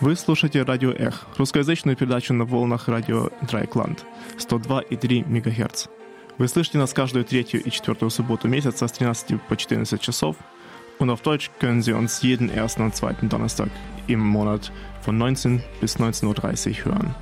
Вы слушаете радио Эх, русскоязычную передачу на волнах радио Драйкланд, 102,3 МГц. Вы слышите нас каждую третью и четвертую субботу месяца с 13 по 14 часов. Und auf Deutsch können Sie uns jeden ersten und zweiten Donnerstag im Monat von 19 bis 19.30 Uhr hören.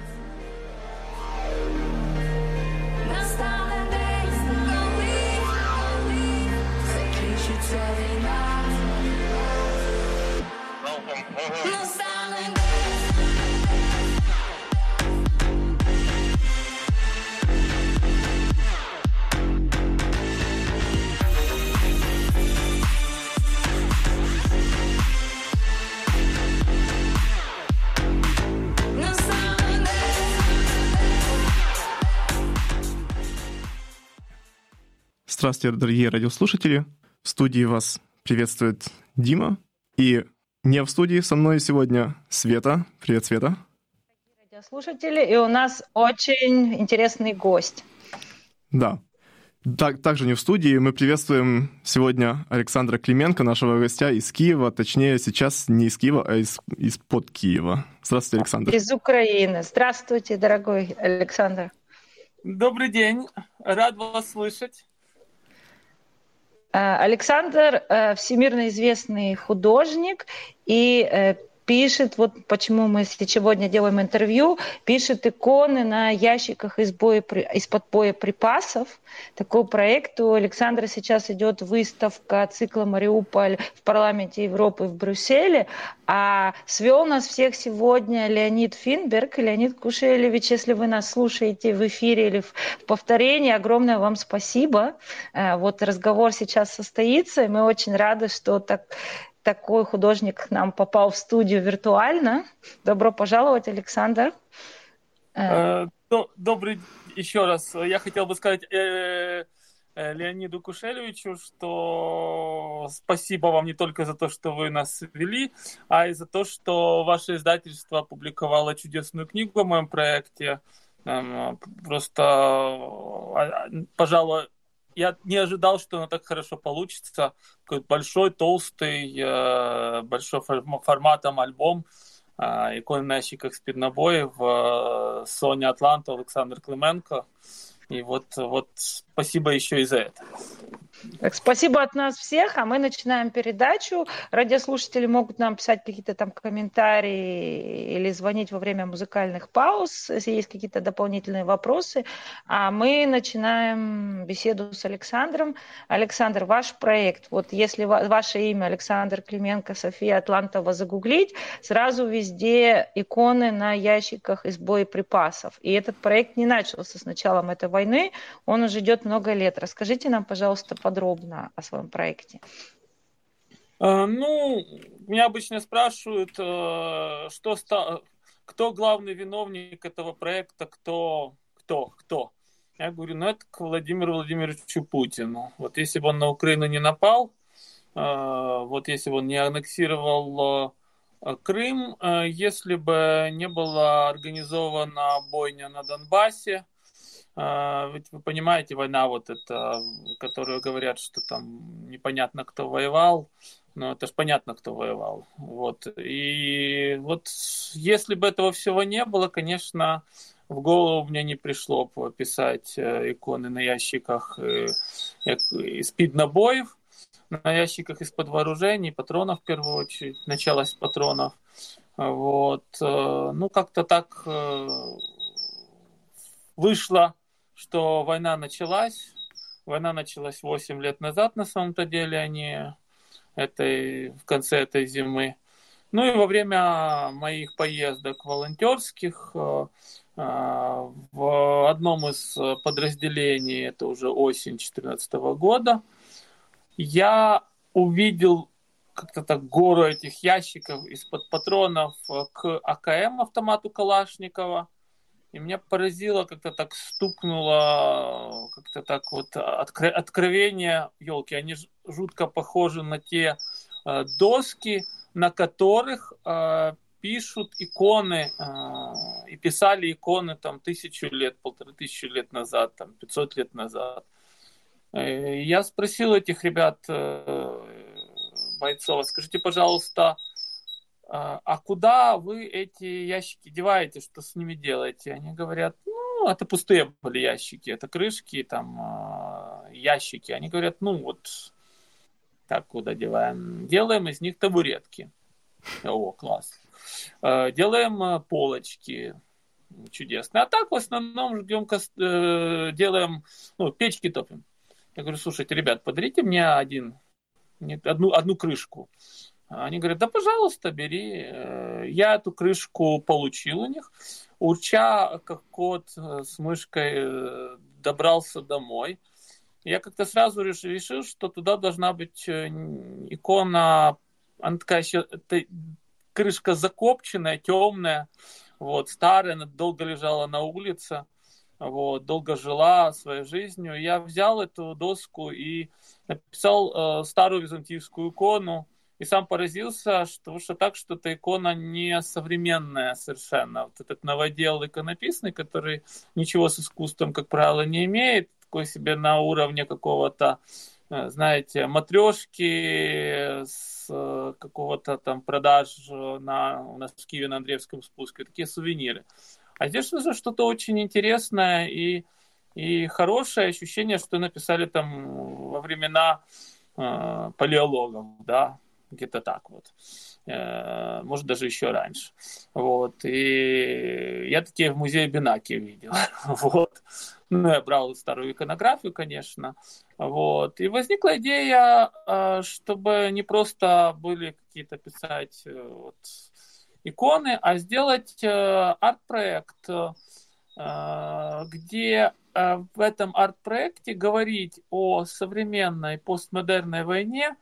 Здравствуйте, дорогие радиослушатели. В студии вас приветствует Дима. И не в студии со мной сегодня Света. Привет, Света. Радиослушатели, и у нас очень интересный гость. Да. Так, также не в студии. Мы приветствуем сегодня Александра Клименко, нашего гостя из Киева. Точнее, сейчас не из Киева, а из, из-под Киева. Здравствуйте, Александр. Из Украины. Здравствуйте, дорогой Александр. Добрый день. Рад вас слышать. Э, Александр э, всемирно известный художник и э, пишет, вот почему мы сегодня делаем интервью, пишет иконы на ящиках из из-под боеприпасов. Такой проект у Александра сейчас идет выставка цикла «Мариуполь» в парламенте Европы в Брюсселе, а свел нас всех сегодня Леонид Финберг. Леонид Кушелевич, если вы нас слушаете в эфире или в повторении, огромное вам спасибо. Э, вот разговор сейчас состоится, и мы очень рады, что так такой художник к нам попал в студию виртуально. Добро пожаловать, Александр. Э, добрый еще раз. Я хотел бы сказать э, э, Леониду Кушелевичу, что спасибо вам не только за то, что вы нас вели, а и за то, что ваше издательство опубликовало чудесную книгу о моем проекте. Эм, просто, а, пожалуй, я не ожидал, что оно так хорошо получится. Такой большой, толстый, э, большой форматом альбом э, икон на ящиках спиднобоев э, Соня Атланта, Александр Клименко. И вот, вот спасибо еще и за это. Так, спасибо от нас всех, а мы начинаем передачу. Радиослушатели могут нам писать какие-то там комментарии или звонить во время музыкальных пауз, если есть какие-то дополнительные вопросы. А мы начинаем беседу с Александром. Александр, ваш проект, вот если ваше имя Александр Клименко, София Атлантова загуглить, сразу везде иконы на ящиках из боеприпасов. И этот проект не начался с началом этой войны, он уже идет много лет. Расскажите нам, пожалуйста, подробно о своем проекте? Э, ну, меня обычно спрашивают, э, что ста... кто главный виновник этого проекта, кто, кто, кто. Я говорю, ну это к Владимиру Владимировичу Путину. Вот если бы он на Украину не напал, э, вот если бы он не аннексировал Крым, если бы не была организована бойня на Донбассе, ведь вы понимаете, война вот эта, которую говорят, что там непонятно кто воевал, но это же понятно, кто воевал. Вот. И вот если бы этого всего не было, конечно, в голову мне не пришло писать э, иконы на ящиках э, из-под набоев, на ящиках из-под вооружений, патронов в первую очередь, начало с патронов. Вот. Э, ну, как-то так вышло что война началась. Война началась 8 лет назад, на самом-то деле, а этой, в конце этой зимы. Ну и во время моих поездок волонтерских э, э, в одном из подразделений, это уже осень 2014 года, я увидел как-то так гору этих ящиков из-под патронов к АКМ автомату Калашникова – и меня поразило, как-то так стукнуло, как-то так вот откро- откровение, елки, они жутко похожи на те э, доски, на которых э, пишут иконы э, и писали иконы там тысячу лет, полторы тысячи лет назад, там 500 лет назад. Я спросил этих ребят, бойцов, скажите, пожалуйста, а куда вы эти ящики деваете, что с ними делаете? Они говорят, ну, это пустые были ящики, это крышки, там, ящики. Они говорят, ну, вот, так куда деваем? Делаем из них табуретки. О, класс. Делаем полочки, чудесно. А так в основном ждем, э, делаем, ну, печки топим. Я говорю, слушайте, ребят, подарите мне один, одну, одну крышку. Они говорят, да, пожалуйста, бери. Э, я эту крышку получил у них. Урча, как кот э, с мышкой, добрался домой. Я как-то сразу решил, что туда должна быть икона, она такая еще, крышка закопченная, темная, вот, старая, она долго лежала на улице, вот, долго жила своей жизнью. Я взял эту доску и написал э, старую византийскую икону, и сам поразился, что, что так, что эта икона не современная совершенно. Вот этот новодел иконописный, который ничего с искусством, как правило, не имеет, такой себе на уровне какого-то Э, знаете, матрешки с э, какого-то там продаж на, у нас в Киеве на Андреевском спуске, такие сувениры. А здесь что-то очень интересное и, и хорошее ощущение, что написали там во времена э, палеологов, да, где-то так вот. Э, может, даже еще раньше. Вот. И я такие в музее Бинаки видел. вот. Ну, я брал старую иконографию, конечно. Вот. И возникла идея, э, чтобы не просто были какие-то писать э, вот, иконы, а сделать арт-проект, где в этом арт-проекте говорить о современной постмодерной войне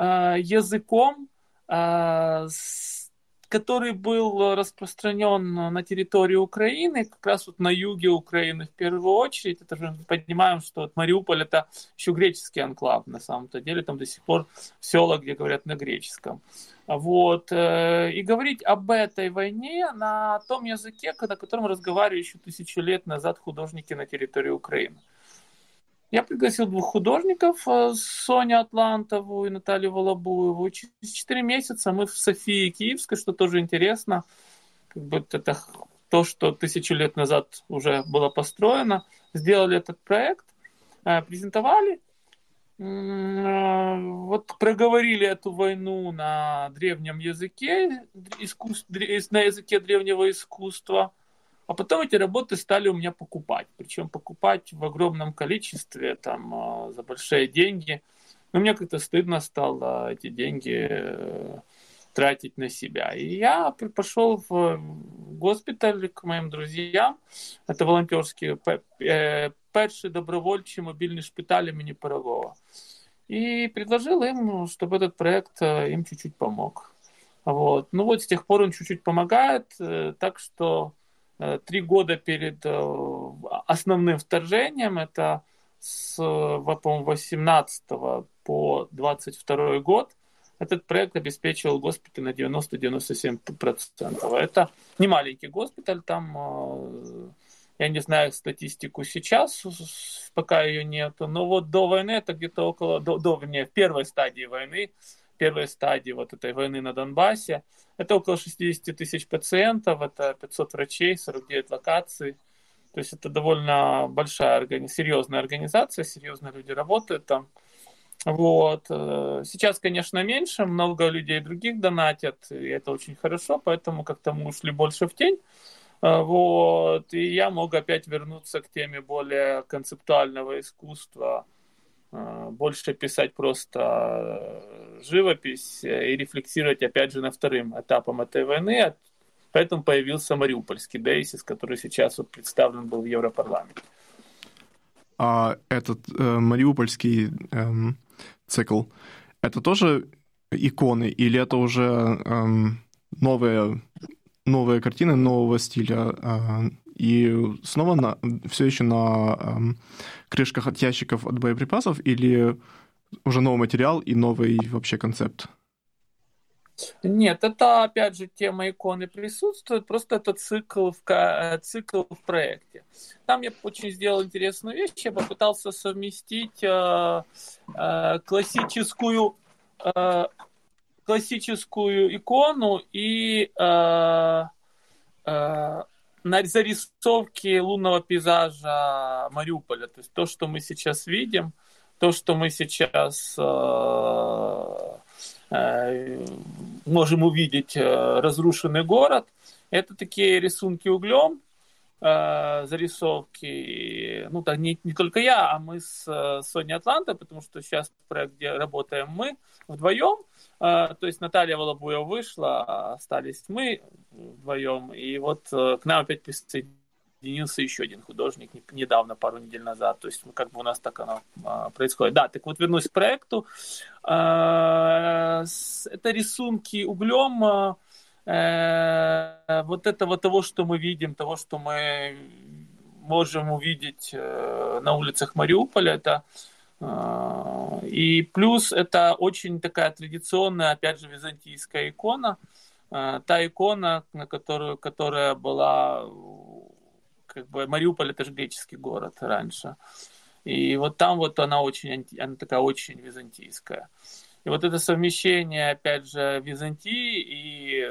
языком, который был распространен на территории Украины, как раз вот на юге Украины в первую очередь. Это же мы понимаем, что вот Мариуполь это еще греческий анклав на самом-то деле, там до сих пор села, где говорят на греческом. Вот. Э, и говорить об этой войне на том языке, на котором разговаривали еще тысячи лет назад художники на территории Украины. Я пригласил двух художников, э, Соню Атлантову и Наталью Волобуеву. Через четыре месяца мы в Софии Киевской, что тоже интересно. Как бы это то, что тысячу лет назад уже было построено. Сделали этот проект, э, презентовали. Э, вот проговорили эту войну на древнем языке, на языке древнего искусства – а потом эти работы стали у меня покупать. Причем покупать в огромном количестве, там, а, за большие деньги. Но мне как-то стыдно стало эти деньги э, тратить на себя. И я пошел в госпиталь к моим друзьям. Это волонтерский э, перший добровольчий мобильный шпиталь имени Парового. И предложил им, чтобы этот проект э, им чуть-чуть помог. Вот. Ну вот с тех пор он чуть-чуть помогает, так что три года перед э, основным вторжением, это с, по 18 по 22 год, этот проект обеспечивал госпиталь на 90-97%. Это не маленький госпиталь, там, э, я не знаю статистику сейчас, пока ее нету, но вот до войны это где-то около, до, до вернее, в первой стадии войны первой стадии вот этой войны на Донбассе. Это около 60 тысяч пациентов, это 500 врачей, 49 локаций. То есть это довольно большая, серьезная организация, серьезные люди работают там. Вот. Э, сейчас, конечно, меньше, много людей других донатят, и это очень хорошо, поэтому как-то мы ушли больше в тень. Э, вот. И я мог опять вернуться к теме более концептуального искусства, э, больше писать просто живопись э, и рефлексировать опять же на вторым этапом этой войны. Поэтому появился Мариупольский Дейсис, который сейчас вот представлен был в Европарламенте. А этот э, Мариупольский э, цикл, это тоже иконы или это уже э, новые, новые картины нового стиля? Э, и снова на, все еще на э, крышках от ящиков от боеприпасов или уже новый материал и новый вообще концепт? Нет, это опять же тема иконы присутствует, просто это цикл в, э, цикл в проекте. Там я очень сделал интересную вещь, я попытался совместить э, э, классическую э, классическую икону и э, э, зарисовки лунного пейзажа Мариуполя. То есть то, что мы сейчас видим, то, что мы сейчас э, э, можем увидеть э, разрушенный город, это такие рисунки углем, зарисовки, ну так не, не только я, а мы с Соней Атланта, потому что сейчас проект, где работаем мы вдвоем, то есть Наталья Волобуева вышла, остались мы вдвоем, и вот к нам опять присоединился еще один художник недавно, пару недель назад, то есть ну, как бы у нас так оно э, происходит. Да, так вот вернусь к проекту, э, это рисунки углем, э, Э, вот этого того, что мы видим, того, что мы можем увидеть э, на улицах Мариуполя, это и плюс это очень такая традиционная, опять же, византийская икона, та икона, на которую, которая была, как бы Мариуполь это же греческий город раньше, и вот там вот она очень, она такая очень византийская. И вот это совмещение, опять же, Византии и,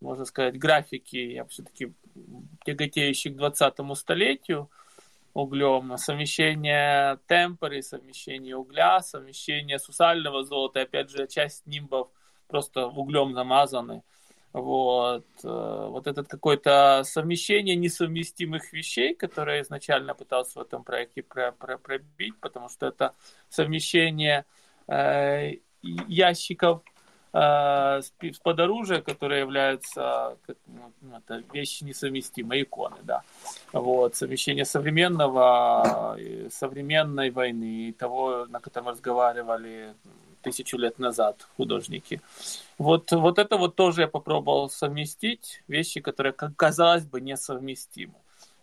можно сказать, графики, я все-таки тяготеющий к 20 столетию углем, совмещение темпоры, совмещение угля, совмещение сусального золота, опять же, часть нимбов просто углем замазаны. Вот, э, вот этот какое-то совмещение несовместимых вещей, которое я изначально пытался в этом проекте пробить, потому что это совмещение Э, ящиков э, с подоружия, которые являются как, ну, ну, это вещи несовместимые, иконы, да. Вот, совмещение современного, современной войны того, на котором разговаривали тысячу лет назад художники. Вот, вот это вот тоже я попробовал совместить, вещи, которые, казалось бы, несовместимы.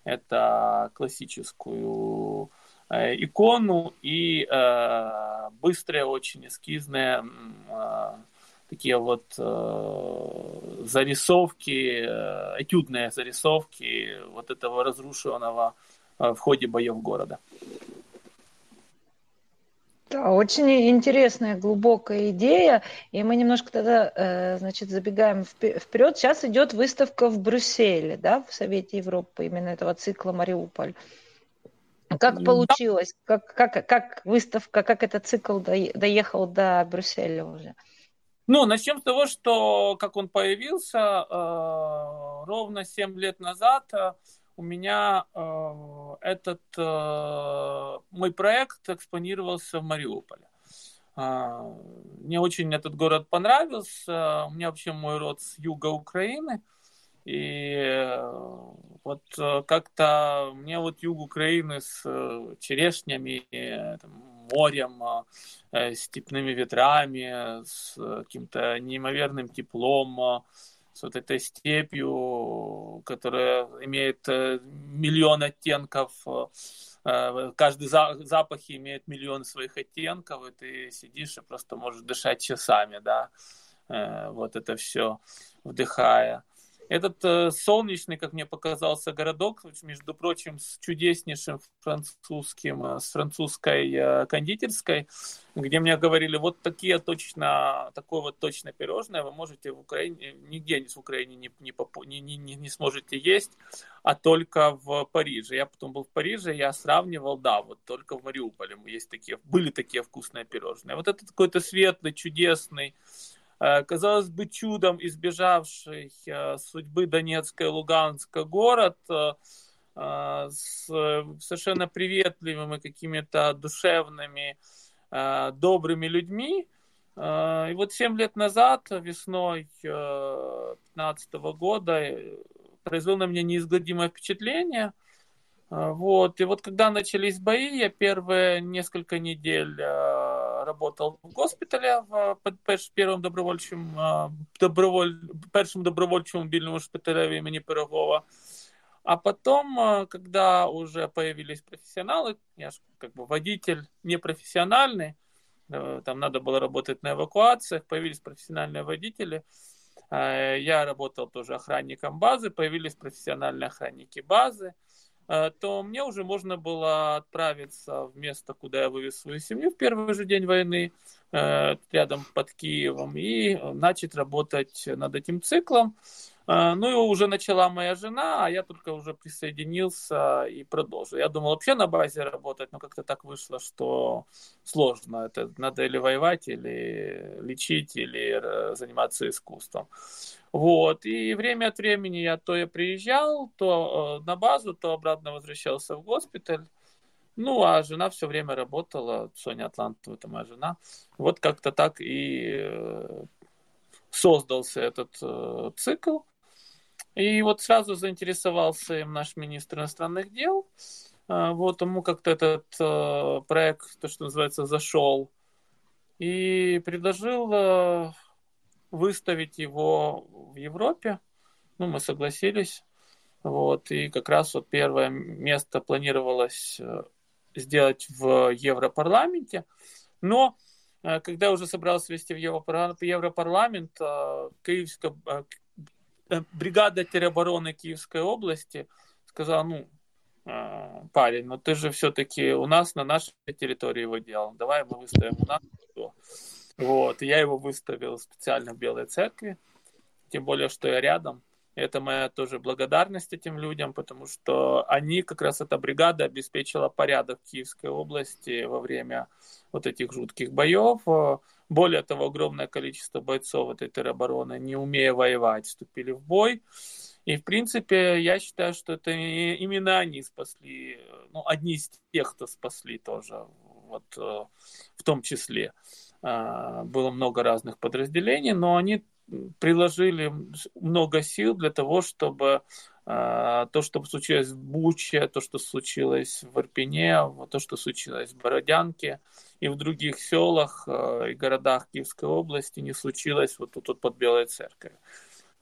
Это классическую Э, икону и э, быстрые, очень эскизные э, такие вот э, зарисовки, э, этюдные зарисовки вот этого разрушенного э, в ходе боев города. Да, очень интересная, глубокая идея. И мы немножко тогда, э, значит, забегаем вперед. Сейчас идет выставка в Брюсселе, да, в Совете Европы, именно этого цикла Мариуполь. Как получилось? Как, как, как выставка, как этот цикл доехал до Брюсселя уже? Ну, начнем с того, что как он появился э, ровно 7 лет назад, э, у меня э, этот э, мой проект экспонировался в Мариуполе. Э, мне очень этот город понравился. У меня вообще мой род с юга Украины. И э, вот э, как-то мне вот юг Украины с э, черешнями, там, морем, степными ветрами, с каким-то неимоверным теплом, с вот этой степью, которая имеет миллион оттенков, каждый запах имеет миллион своих оттенков, и ты сидишь и просто можешь дышать часами, да, вот это все вдыхая. Этот э, солнечный, как мне показался, городок, между прочим, с чудеснейшим французским, э, с французской э, кондитерской, где мне говорили, вот такие точно, такое вот точно пирожное вы можете в Украине, нигде в Украине не, не, не, не, не сможете есть, а только в Париже. Я потом был в Париже, я сравнивал, да, вот только в Мариуполе есть такие, были такие вкусные пирожные. Вот это какой-то светлый, чудесный, казалось бы, чудом избежавший э, судьбы Донецка и Луганска город э, с совершенно приветливыми какими-то душевными, добрыми людьми. И вот семь лет назад, весной 2015 года, произвел на меня неизгладимое впечатление. Вот. И вот когда начались бои, я первые несколько недель работал в госпіталі в першому добровольчому доброволь, першому добровольчому мобильному шпитале имени Пирогова. А потом, когда уже появились профессионалы, я же как бы водитель непрофессиональный, там надо было работать на эвакуациях, появились профессиональные водители, я работал тоже охранником базы, появились профессиональные охранники базы, то мне уже можно было отправиться в место, куда я вывез свою семью в первый же день войны, рядом под Киевом, и начать работать над этим циклом. А, ну, его уже начала моя жена, а я только уже присоединился и продолжил. Я думал вообще на базе работать, но как-то так вышло, что сложно. Это надо или воевать, или лечить, или э, заниматься искусством. Вот. И время от времени я то я приезжал, то э, на базу, то обратно возвращался в госпиталь. Ну, а жена все время работала, Соня Атлантова, это моя жена. Вот как-то так и э, создался этот цикл. И вот сразу заинтересовался им наш министр иностранных дел. А, вот ему как-то этот э, проект, то, что называется, зашел. И предложил э, выставить его в Европе. Ну, мы согласились. Вот, и как раз вот первое место планировалось э, сделать в Европарламенте. Но когда уже собрался вести в Европарламент, Киевская, Э, бригада теробороны Киевской области сказала, ну, э, парень, ну ты же все-таки у нас на нашей территории его делал, давай мы выставим у нас. Вот, я его выставил специально в Белой Церкви, тем более, что я рядом. Это моя тоже благодарность этим людям, потому что они, как раз эта бригада, обеспечила порядок в Киевской области во время вот этих жутких боев. Более того, огромное количество бойцов этой теробороны, не умея воевать, вступили в бой. И, в принципе, я считаю, что это именно они спасли, ну, одни из тех, кто спасли тоже, вот э, в том числе. А, было много разных подразделений, но они приложили много сил для того, чтобы то, что случилось в Буче, то, что случилось в Ирпене, то, что случилось в Бородянке и в других селах а, и городах Киевской области, не случилось вот тут вот под Белой Церковью.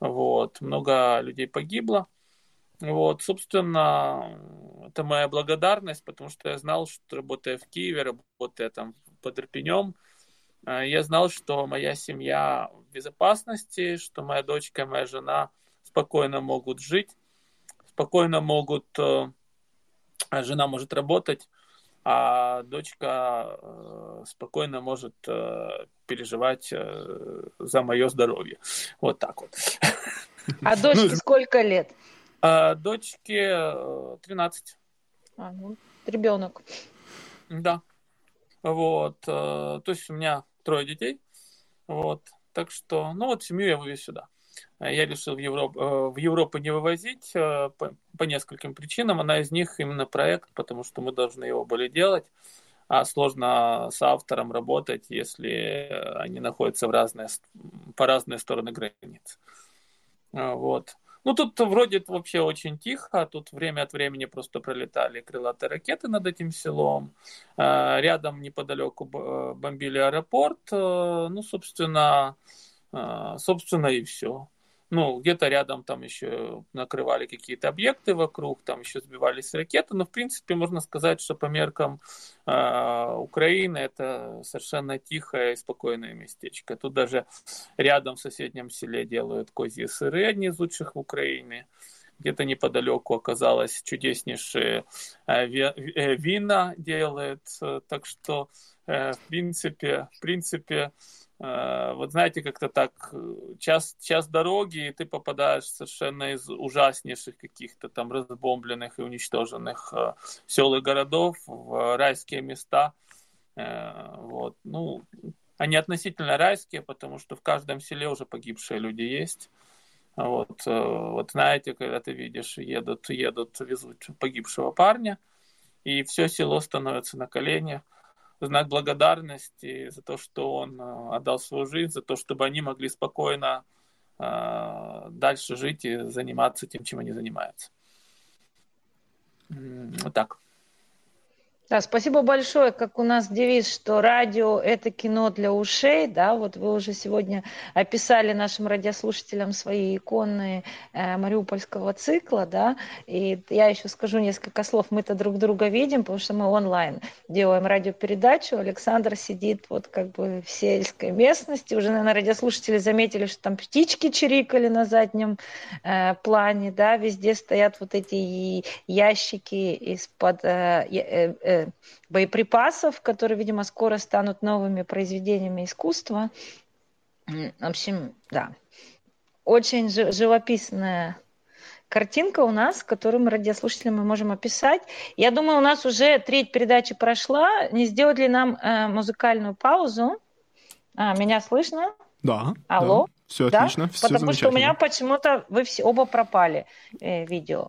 Вот. Много людей погибло. Вот, собственно, это моя благодарность, потому что я знал, что работая в Киеве, работая там под Ирпенем, а, я знал, что моя семья в безопасности, что моя дочка моя жена спокойно могут жить, спокойно могут, э, жена может работать, а дочка э, спокойно может э, переживать за мое здоровье. Вот так вот. А дочке ну, сколько лет? А, дочке 13. А, ну, ребенок. Да. Вот. То есть у меня трое детей. Вот. Так что, ну вот семью я вывез сюда. Я решил в Европу, э, в Европу не вывозить э, по, по нескольким причинам. Одна из них именно проект, потому что мы должны его были делать. А сложно с автором работать, если они находятся в разные, по разные стороны границ. Вот. Ну, тут вроде вообще очень тихо, тут время от времени просто пролетали крылатые ракеты над этим селом. Рядом неподалеку бомбили аэропорт. Э, ну, собственно, собственно и все ну, где-то рядом там еще накрывали какие-то объекты вокруг, там еще сбивались ракеты, но, в принципе, можно сказать, что по меркам э, Украины это совершенно тихое и спокойное местечко. Тут даже рядом в соседнем селе делают козьи сыры, одни из лучших в Украине. Где-то неподалеку оказалось чудеснейшие э, вина делает, так что, э, в принципе, в принципе, вот знаете, как-то так, э, час, час дороги, и ты попадаешь совершенно из ужаснейших каких-то там разбомбленных и уничтоженных э, сел и городов в райские места. Вот. Ну, они относительно райские, потому что в каждом селе уже погибшие люди есть. Вот, вот знаете, когда ты видишь, едут, едут, везут погибшего парня, и все село становится на колени знак благодарности за то, что он э, отдал свою жизнь, за то, чтобы они могли спокойно э, дальше жить и заниматься тем, чем они занимаются. Вот так. Да, спасибо большое. Как у нас девиз, что радио – это кино для ушей, да, вот вы уже сегодня описали нашим радиослушателям свои иконы э, мариупольского цикла, да, и я еще скажу несколько слов. Мы-то друг друга видим, потому что мы онлайн делаем радиопередачу. Александр сидит вот как бы в сельской местности. Уже, наверное, радиослушатели заметили, что там птички чирикали на заднем э, плане, да, везде стоят вот эти ящики из-под э, э, боеприпасов, которые, видимо, скоро станут новыми произведениями искусства. В общем, да, очень живописная картинка у нас, которую мы радиослушателям мы можем описать. Я думаю, у нас уже треть передачи прошла. Не сделать ли нам э, музыкальную паузу? А, меня слышно? Да. Алло? Да. Все да? отлично, все Потому что у меня почему-то вы все оба пропали э, видео.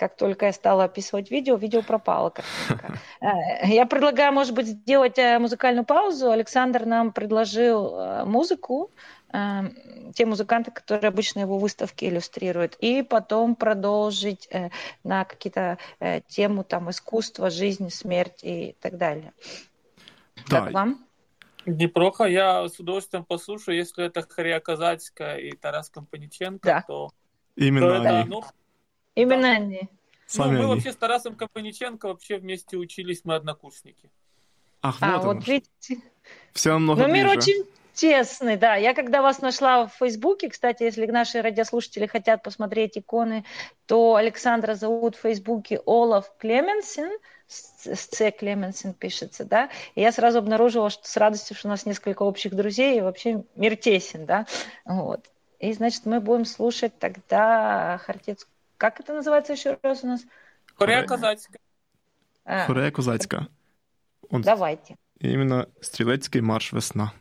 Как только я стала описывать видео, видео пропало картинка. Э, я предлагаю, может быть, сделать э, музыкальную паузу. Александр нам предложил э, музыку, те музыканты, которые обычно его выставки иллюстрируют, и потом продолжить на какие-то тему там искусства, жизнь, смерть и так далее. Да. Как вам? Неплохо, я с удовольствием послушаю. Если это Хария Казацкая и Тарас Компаниченко, да. то... Именно то они. Это, ну, Именно да. они. Ну, мы они. вообще с Тарасом Компаниченко вообще вместе учились, мы однокурсники. Ах, а, вот, вот видите. Все намного Но ближе. мир очень тесный, да. Я когда вас нашла в Фейсбуке, кстати, если наши радиослушатели хотят посмотреть иконы, то Александра зовут в Фейсбуке Олаф Клеменсен, с С Клеменсен пишется, да. И я сразу обнаружила, что с радостью, что у нас несколько общих друзей, и вообще мир тесен, да. Вот. И, значит, мы будем слушать тогда Хартицкую как это называется еще раз у нас? Хорея Козацька. А. Хорея Козацька. Он... Давайте. Именно стрілецький марш весна.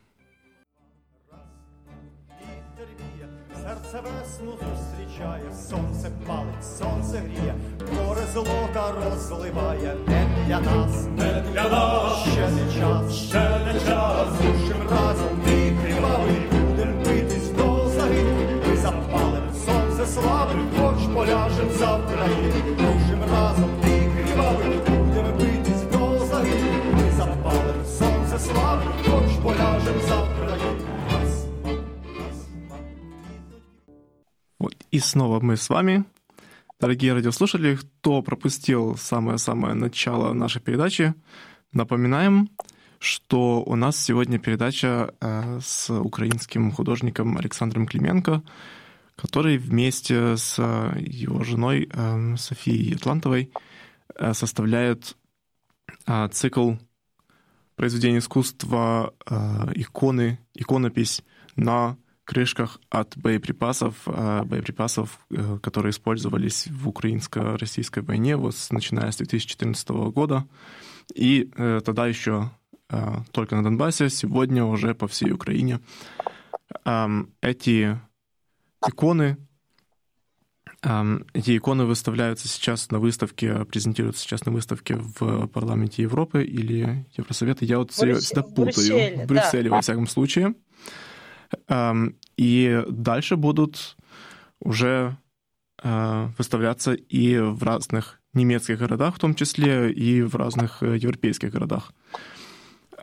Серце весну зустрічає, сонце палить, сонце гріє, море золота розливає, не для нас, не для нас, ще не час, ще не час, Рушим разом ми кривавий, будем битись до загибелі, ми запалим сонце слави, хоч поляжем за Україну, Рушим разом ми кривавий, будем битись до загибелі, ми запалим сонце слави, хоч поляжем за Україну. Вот. И снова мы с вами. Дорогие радиослушатели, кто пропустил самое-самое начало нашей передачи, напоминаем, что у нас сегодня передача э, с украинским художником Александром Клименко, который вместе с его женой э, Софией Атлантовой э, составляет цикл произведений искусства иконы, иконопись на крышках от боеприпасов, боеприпасов, которые использовались в украинско-российской войне, вот начиная с 2014 года. И тогда еще только на Донбассе, сегодня уже по всей Украине. Эти иконы, эти иконы выставляются сейчас на выставке, презентируются сейчас на выставке в парламенте Европы или Евросовета. Я вот Брюссель, всегда путаю. Брюсселе, в Брюсселе, да. во всяком случае. И дальше будут уже выставляться и в разных немецких городах, в том числе и в разных европейских городах.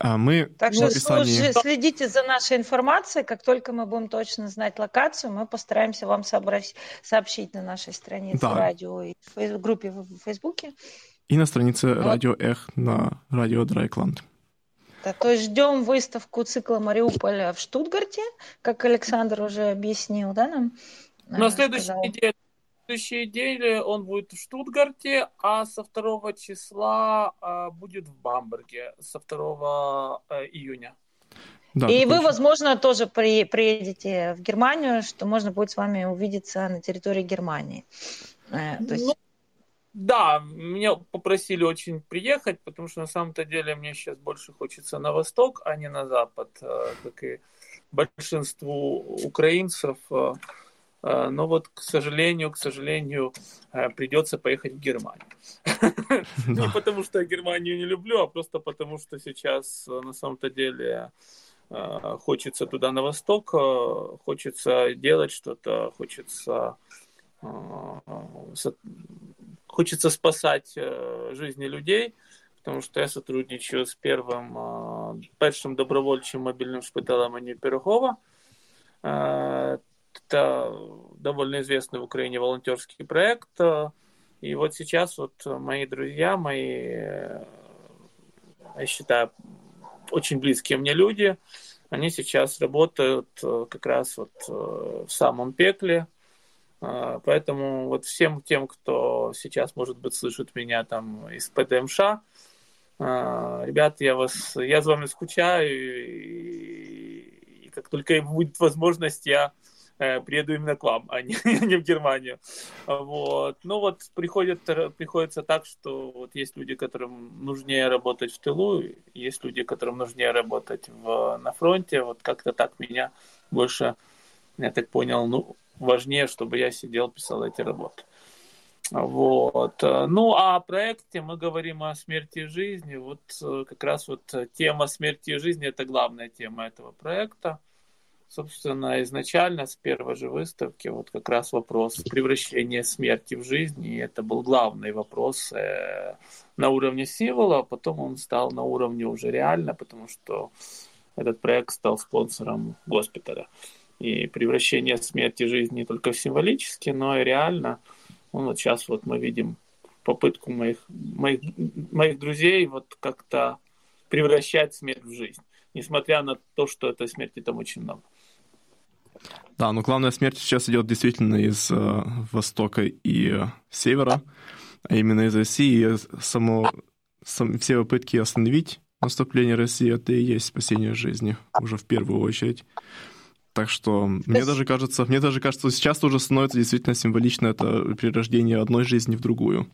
Мы так что описании... следите за нашей информацией. Как только мы будем точно знать локацию, мы постараемся вам сообщить на нашей странице Да. радио и в группе в Фейсбуке. И на странице Вот. Радио Эх на Радио Драйкланд. Да, то есть ждем выставку цикла Мариуполя в Штутгарте, как Александр уже объяснил, да, нам? На Э, следующей сказал. неделе, следующей неделе он будет в Штутгарте, а со 2 числа а, будет в Бамберге, со 2 э, июня. Да, И вы, точно. возможно, тоже при, приедете в Германию, что можно будет с вами увидеться на территории Германии. Э, То есть, Ну, да, меня попросили очень приехать, потому что на самом-то деле мне сейчас больше хочется на восток, а не на запад, э, как и большинству украинцев. Э, э, Но вот, к сожалению, к сожалению, э, придется поехать в Германию. Не потому, что я Германию не люблю, а просто потому, что сейчас э, на самом-то деле э, хочется туда на восток, хочется делать что-то, хочется хочется спасать жизни людей, потому что я сотрудничаю с первым, першим добровольчим мобильным шпиталем имени Пирогова. Э, это довольно известный в Украине волонтерский проект. И вот сейчас вот мои друзья, мои, я считаю, очень близкие мне люди, они сейчас работают как раз вот в самом пекле, а, поэтому вот всем тем, кто сейчас, может быть, слышит меня там из ПДМШ, ребят, я вас, я за вами скучаю, и, и как только будет возможность, я э, приеду именно к вам, а не, не в Германию. Вот. Ну вот приходит, приходится так, что вот есть люди, которым нужнее работать в тылу, есть люди, которым нужнее работать в, на фронте. Вот как-то так меня больше, я так понял, ну, важнее, чтобы я сидел, писал эти работы. Вот. Ну, а о проекте мы говорим о смерти и жизни. Вот э, как раз вот тема смерти и жизни – это главная тема этого проекта. Собственно, изначально с первой же выставки вот как раз вопрос превращения смерти в жизнь, и это был главный вопрос э, на уровне символа, а потом он стал на уровне уже реально, потому что этот проект стал спонсором госпиталя и превращение смерти жизни не только символически, но и реально. Ну, вот сейчас вот мы видим попытку моих, моих, моих друзей вот как-то превращать смерть в жизнь, несмотря на то, что этой смерти там очень много. Да, но главная смерть сейчас идет действительно из э, востока и э, севера, а именно из России. И само, сам, все попытки остановить наступление России, это и есть спасение жизни, уже в первую очередь. Так что мне даже кажется, мне даже кажется, сейчас уже становится действительно символично это перерождение одной жизни в другую.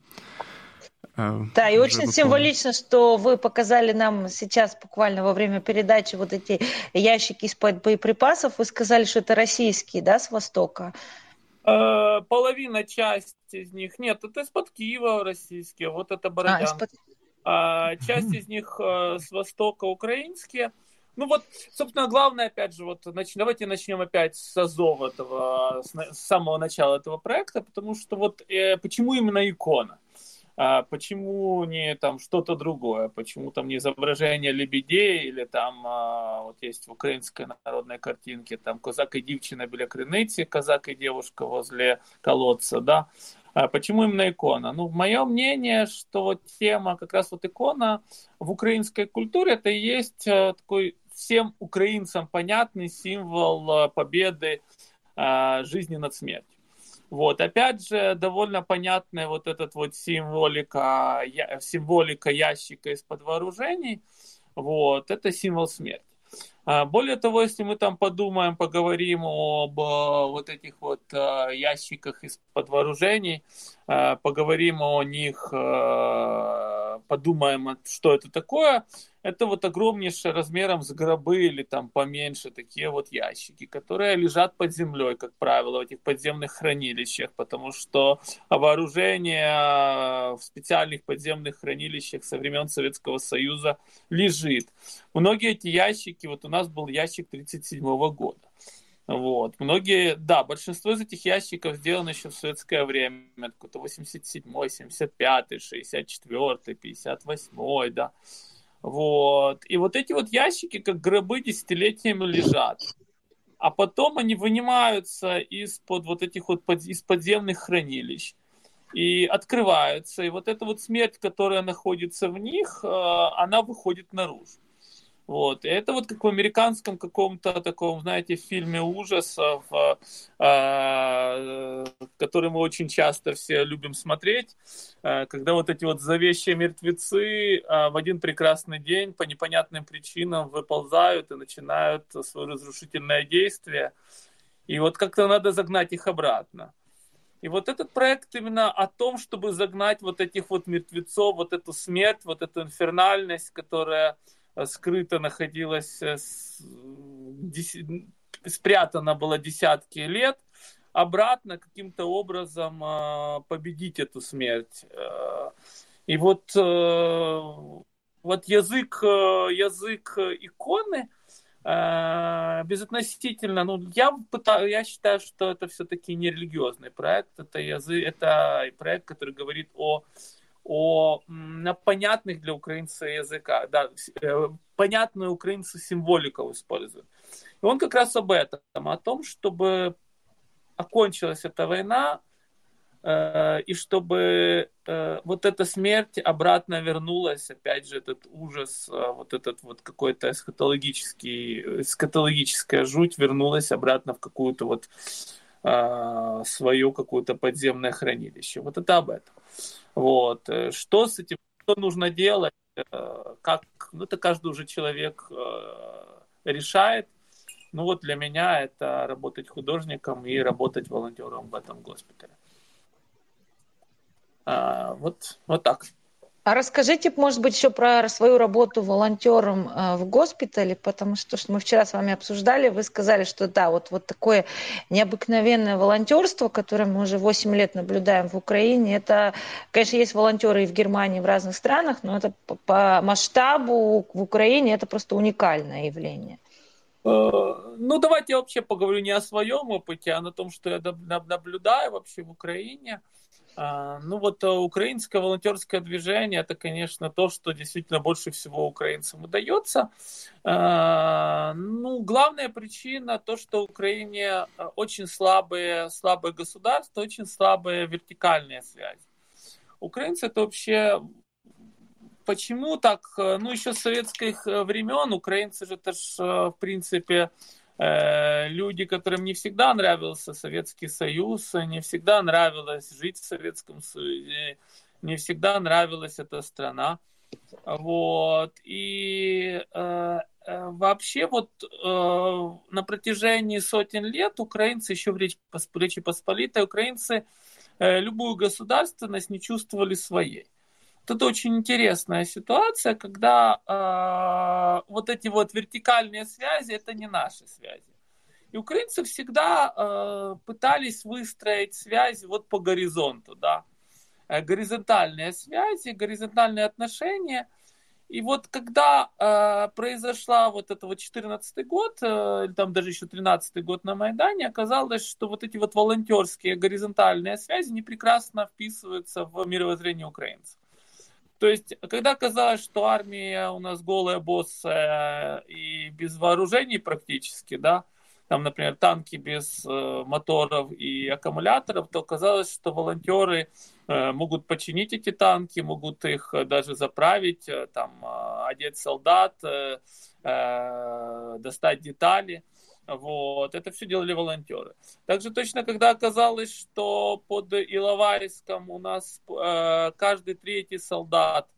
Э, да, и очень выполнено. символично, что вы показали нам сейчас буквально во время передачи вот эти ящики из-под боеприпасов. Вы сказали, что это российские, да, с Востока? Э, половина, часть из них. Нет, это из-под Киева российские. Вот это Бородян. А, из-под... а, часть из них э, с Востока украинские. Ну вот, собственно, главное, опять же, вот нач... давайте начнем опять с азов этого, с, самого начала этого проекта, потому что вот э, почему именно икона? А почему не там что-то другое? Почему там не изображение лебедей или там а, вот есть в украинской народной картинке там казак и девчина біля криниці, казак и девушка возле колодца, да? А почему именно икона? Ну, мое мнение, что вот тема, как раз вот икона в украинской культуре, это и есть э, такой всем украинцам понятный символ э, победы э, жизни над смертью. Вот, опять же, довольно понятная вот этот вот символика, символика ящика из-под вооружений, вот, это символ смерти. А, более того, если мы там подумаем, поговорим об э, вот этих вот ящиках из-под вооружений, поговорим о них, подумаем, что это такое, это вот огромнейшие размером с гробы или там поменьше такие вот ящики, которые лежат под землей, как правило, в этих подземных хранилищах, потому что вооружение в специальных подземных хранилищах со времен Советского Союза лежит. Многие эти ящики, вот у нас был ящик 1937 года. Вот. Многие, да, большинство из этих ящиков сделано еще в советское время, какой-то 87 75 64 58 да. Вот. И вот эти вот ящики, как гробы, десятилетиями лежат. А потом они вынимаются из-под вот этих вот под, из подземных хранилищ и открываются. И вот эта вот смерть, которая находится в них, э, она выходит наружу. Вот. И это вот как в американском каком-то таком, знаете, фильме ужасов, э, который мы очень часто все любим смотреть, э, когда вот эти вот зловещие мертвецы э, в один прекрасный день по непонятным причинам выползают и начинают свое разрушительное действие. И вот как-то надо загнать их обратно. И вот этот проект именно о том, чтобы загнать вот этих вот мертвецов, вот эту смерть, вот эту инфернальность, которая скрыто находилась, э, спрятана была десятки лет, обратно каким-то образом э, победить эту смерть. И вот, вот язык, язык иконы безотносительно, ну, я, пытаюсь, я считаю, что это все-таки не религиозный проект, это, язык, это проект, который говорит о о на понятных для украинца языка, да, э, понятную украинцу символику использует. И он как раз об этом, о том, чтобы окончилась эта война, э, и чтобы э, вот эта смерть обратно вернулась, опять же, этот ужас, э, вот этот вот какой-то эсхатологический, эсхатологическая жуть вернулась обратно в какую-то вот э, свое какое-то подземное хранилище. Вот это об этом. Вот. Э, что с этим, что нужно делать, э, как, ну, это каждый уже человек э, решает. Ну вот для меня это работать художником и работать волонтером в этом госпитале. А, вот, вот так. А расскажите, может быть, еще про свою работу волонтером э, в госпитале, потому что, что мы вчера с вами обсуждали, вы сказали, что да, вот, вот такое необыкновенное волонтерство, которое мы уже 8 лет наблюдаем в Украине, это, конечно, есть волонтеры и в Германии, и в разных странах, но это по, масштабу в Украине это просто уникальное явление. Э, ну, давайте я вообще поговорю не о своем опыте, а на том, что я наблюдаю вообще в Украине. А, ну вот э, украинское волонтерское движение это, конечно, то, что действительно больше всего украинцам удается. А, ну, главная причина то, что в Украине э, очень слабые, слабые государства, очень слабые вертикальные связи. Украинцы это вообще почему так? Э, ну, еще с советских времен украинцы же это ж, в принципе, люди, которым не всегда нравился Советский Союз, не всегда нравилось жить в Советском Союзе, не всегда нравилась эта страна. Вот. И э, э, вообще вот э, на протяжении сотен лет украинцы, еще в Речи Посполитой, украинцы э, любую государственность не чувствовали своей. Тут очень интересная ситуация, когда э, вот эти вот вертикальные связи это не наши связи. И украинцы всегда э, пытались выстроить связи вот по горизонту, да, э, горизонтальные связи, горизонтальные отношения. И вот когда э, произошла вот это вот 14 год, э, там даже еще 13 год на Майдане, оказалось, что вот эти вот волонтерские горизонтальные связи не прекрасно вписываются в мировоззрение украинцев. То есть, когда казалось, что армия у нас голая босс и без вооружений практически, да, там, например, танки без э, моторов и аккумуляторов, то казалось, что волонтеры э, могут починить эти танки, могут их даже заправить, э, там, э, одеть солдат, э, э, достать детали. Вот, это все делали волонтеры. Также точно, когда оказалось, что под Иловайском у нас э, каждый третий солдат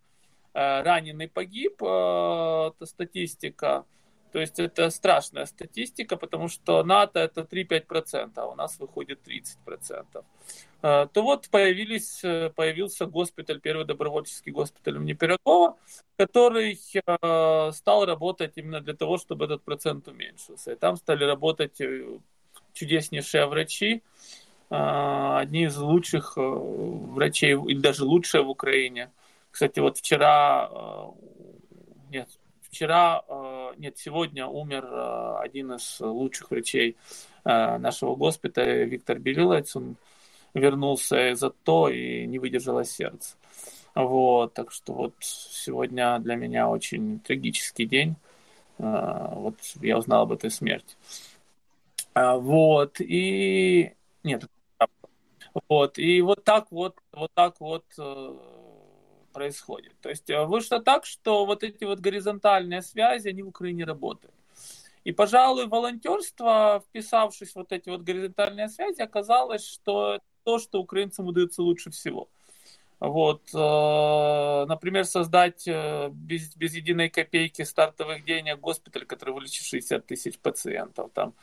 э, раненый погиб, э, это статистика. То есть это страшная статистика, потому что НАТО это 3-5%, а у нас выходит 30%. Э, то вот появились, э, появился госпиталь, первый добровольческий госпиталь имени Пирогова, который э, стал работать именно для того, чтобы этот процент уменьшился. И там стали работать чудеснейшие врачи, одни из лучших врачей, или даже лучшие в Украине. Кстати, вот вчера, нет, вчера, нет, сегодня умер один из лучших врачей нашего госпиталя, Виктор Белиловец. Он вернулся за то и не выдержало сердце. Вот, так что вот сегодня для меня очень трагический день. Вот я узнал об этой смерти. А, вот, и... Нет, вот, и вот так вот, вот так вот э, происходит. То есть э, вышло так, что вот эти вот горизонтальные связи, они в Украине работают. И, пожалуй, волонтерство, вписавшись в вот эти вот горизонтальные связи, оказалось, что то, что украинцам удается лучше всего. Вот, э, например, создать э, без, без единой копейки стартовых денег госпиталь, который вылечит 60 тысяч пациентов, там,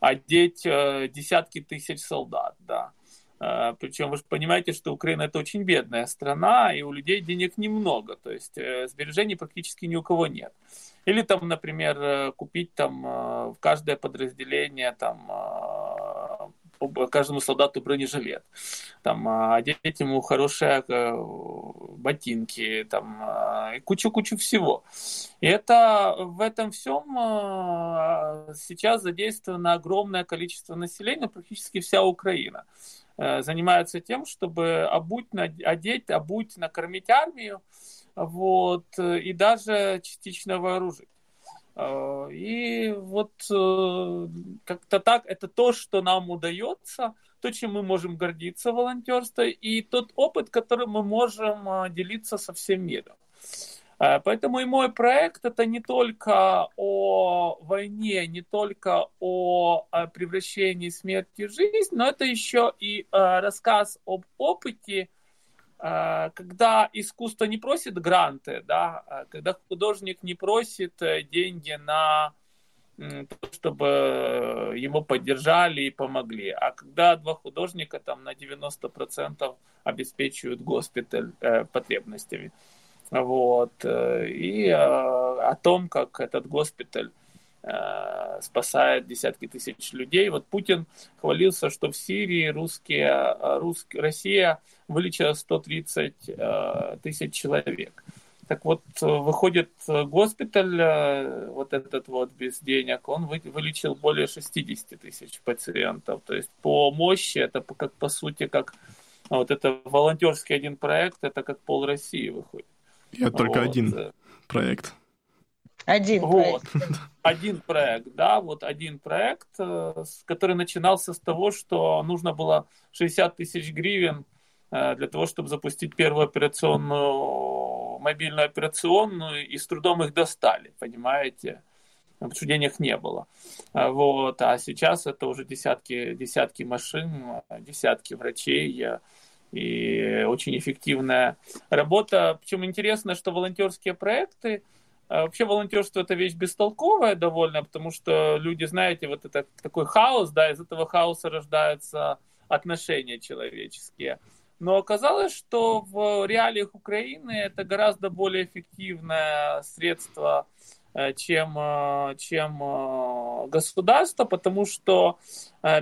одеть десятки тысяч солдат, да. Причем вы же понимаете, что Украина это очень бедная страна, и у людей денег немного, то есть сбережений практически ни у кого нет. Или там, например, купить там в каждое подразделение там каждому солдату бронежилет, там, одеть ему хорошие ботинки, там, и кучу-кучу всего. И это в этом всем сейчас задействовано огромное количество населения, практически вся Украина занимается тем, чтобы обуть, одеть, обуть, накормить армию, вот, и даже частично вооружить. А, и вот э, как-то так, это то, что нам удается, то, чем мы можем гордиться волонтерство, и тот опыт, который мы можем делиться со всем миром. А, поэтому и мой проект это не только о войне, не только о превращении смерти в жизнь, но это еще и рассказ об опыте, Э, когда искусство не просит гранты, да, а когда художник не просит э, деньги на то, чтобы его поддержали и помогли. А когда два художника там на 90% обеспечивают госпиталь э, потребностями. Вот. Э, и э, о том, как этот госпиталь Э, спасает десятки тысяч людей. Вот Путин хвалился, что в Сирии русские, рус, Россия вылечила 130 э, тысяч человек. Так вот, выходит госпиталь, вот этот вот без денег, он вылечил более 60 тысяч пациентов. То есть по мощи, это как по сути, как вот это волонтерский один проект, это как пол России выходит. Я вот. только один проект. Один вот. проект. Один проект, да, вот один проект, э, который начинался с того, что нужно было 60 тысяч гривен э, для того, чтобы запустить первую операционную, мобильную операционную, и с трудом их достали, понимаете? потому что денег не было. Э, вот. А сейчас это уже десятки, десятки машин, десятки врачей, и очень эффективная работа. Причем интересно, что волонтерские проекты, а вообще волонтерство это вещь бестолковая довольно, потому что люди, знаете, вот это такой хаос, да, из этого хаоса рождаются отношения человеческие. Но оказалось, что в реалиях Украины это гораздо более эффективное средство, э, чем, э, чем э, государство, потому что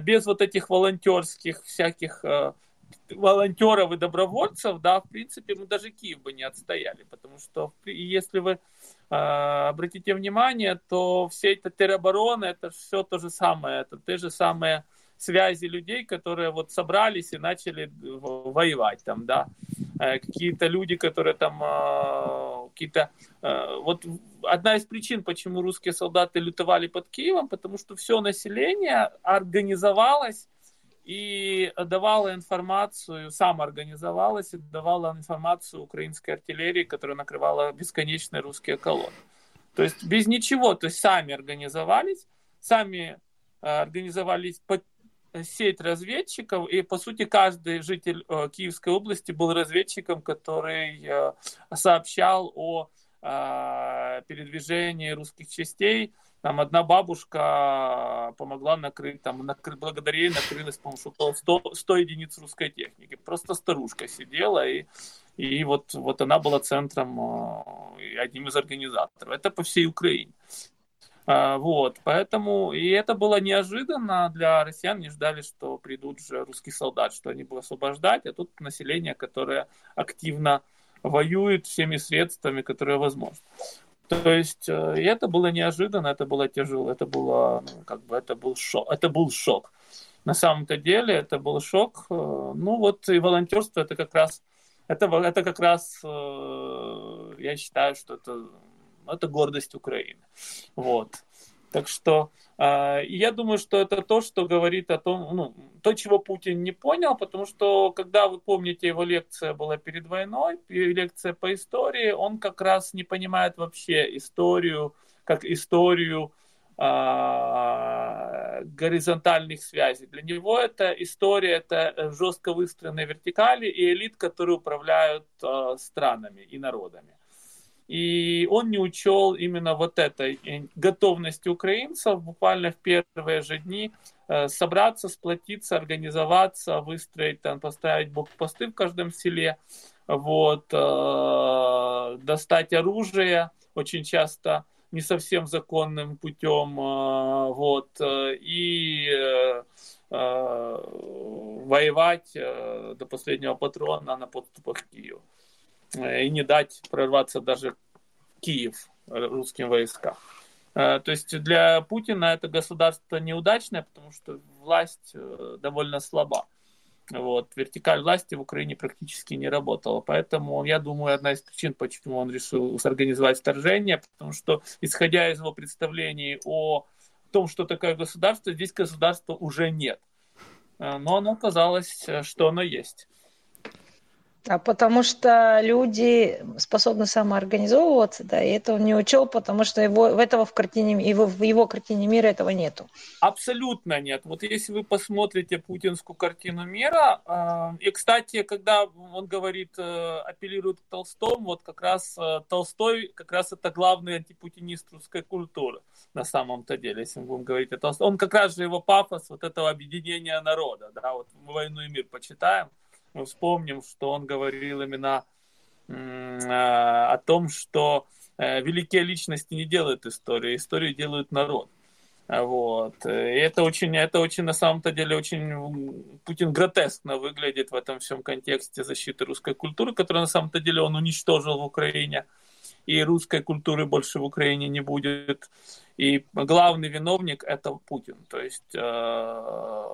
без вот этих волонтерских всяких волонтеров и добровольцев, да, в принципе, мы даже Киев бы не отстояли, потому что если вы э, обратите внимание, то все это теробороны, это все то же самое, это те же самые связи людей, которые вот собрались и начали воевать там, да, э, какие-то люди, которые там э, какие-то, э, вот одна из причин, почему русские солдаты лютовали под Киевом, потому что все население организовалось и давала информацию, сам организовалась и давала информацию украинской артиллерии, которая накрывала бесконечные русские колонны. То есть без ничего, то есть сами организовались, сами э, организовались под сеть разведчиков, и по сути каждый житель э, Киевской области был разведчиком, который э, сообщал о передвижении русских частей там одна бабушка помогла накрыть, там, накры, благодаря ей накрылось, по-моему, 100, 100 единиц русской техники. Просто старушка сидела, и, и вот, вот она была центром, э, одним из организаторов. Это по всей Украине. А, вот, поэтому, и это было неожиданно для россиян, не ждали, что придут же русские солдаты, что они будут освобождать, а тут население, которое активно воюет всеми средствами, которые возможны. То есть э, это было неожиданно, это было тяжело, это было, ну, как бы, это был шок, это был шок. На самом-то деле это был шок. Э, ну вот и волонтерство это как раз, это, это как раз, э, я считаю, что это, это гордость Украины. Вот. Так что э, я думаю, что это то, что говорит о том, ну, то, чего Путин не понял, потому что, когда вы помните, его лекция была перед войной, лекция по истории, он как раз не понимает вообще историю, как историю э, горизонтальных связей. Для него это история, это жестко выстроенные вертикали и элит, которые управляют э, странами и народами. И он не учел именно вот этой э, готовности украинцев буквально в первые же дни э, собраться, сплотиться, организоваться, выстроить, там, поставить блокпосты в каждом селе, вот, э, достать оружие, очень часто не совсем законным путем, вот, и воевать до последнего патрона на подступах к Киеву. И не дать прорваться даже Киев русским войскам. То есть для Путина это государство неудачное, потому что власть довольно слаба. Вот, вертикаль власти в Украине практически не работала. Поэтому, я думаю, одна из причин, почему он решил сорганизовать вторжение, потому что, исходя из его представлений о том, что такое государство, здесь государства уже нет. Э, но оно казалось, что оно есть. А потому что люди способны самоорганизовываться, да, и это он не учел, потому что его, в этого в картине, его, в его картине мира этого нету. Абсолютно нет. Вот если вы посмотрите путинскую картину мира, э, и, кстати, когда он говорит, э, апеллирует к Толстому, вот как раз э, Толстой, как раз это главный антипутинист русской культуры на самом-то деле, если мы будем говорить о Толстом. Он как раз же его пафос вот этого объединения народа, да, вот «Войну и мир» почитаем, мы вспомним, что он говорил именно а, о том, что э, великие личности не делают историю, историю делают народ. Вот. И это очень, это очень, на самом-то деле, очень Путин гротескно выглядит в этом всем контексте защиты русской культуры, которую на самом-то деле он уничтожил в Украине. И русской культуры больше в Украине не будет. И главный виновник это Путин. То есть э,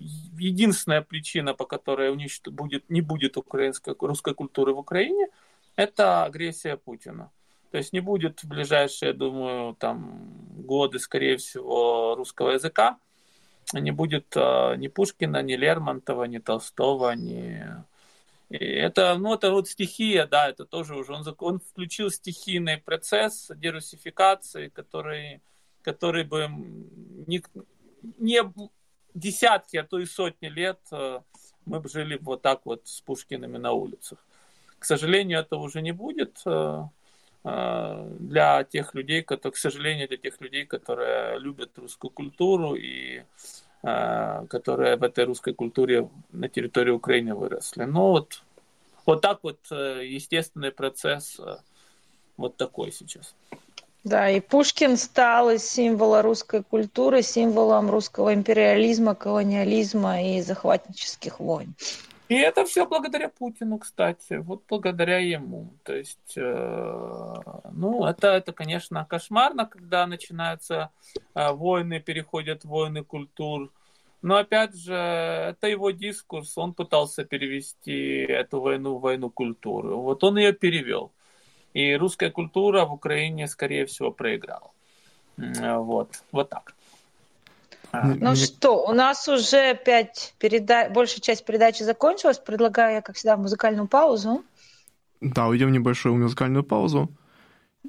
единственная причина, по которой уничт... будет, не будет украинской, русской культуры в Украине, это агрессия Путина. То есть не будет в ближайшие, думаю, там, годы, скорее всего, русского языка. Не будет э, ни Пушкина, ни Лермонтова, ни Толстого, ни... И это, ну, это вот стихия, да, это тоже уже, он, он включил стихийный процесс дерусификации, который, который бы не, не десятки, а то и сотни лет э, мы бы жили вот так вот с Пушкиными на улицах. К сожалению, этого уже не будет э, э, для тех людей, которые, к сожалению, для тех людей, которые любят русскую культуру и которые в этой русской культуре на территории Украины выросли. Но вот, вот так вот естественный процесс вот такой сейчас. Да, и Пушкин стал из символа русской культуры символом русского империализма, колониализма и захватнических войн. И это все благодаря Путину, кстати, вот благодаря ему. То есть, э, ну, это, это, конечно, кошмарно, когда начинаются э, войны, переходят войны культур. Но опять же, это его дискурс, он пытался перевести эту войну в войну культуры. Вот он ее перевел. И русская культура в Украине, скорее всего, проиграла. Вот, вот так. Ну Мне... что, у нас уже пять передач, большая часть передачи закончилась. Предлагаю я, как всегда, музыкальную паузу. Да, уйдем в небольшую музыкальную паузу.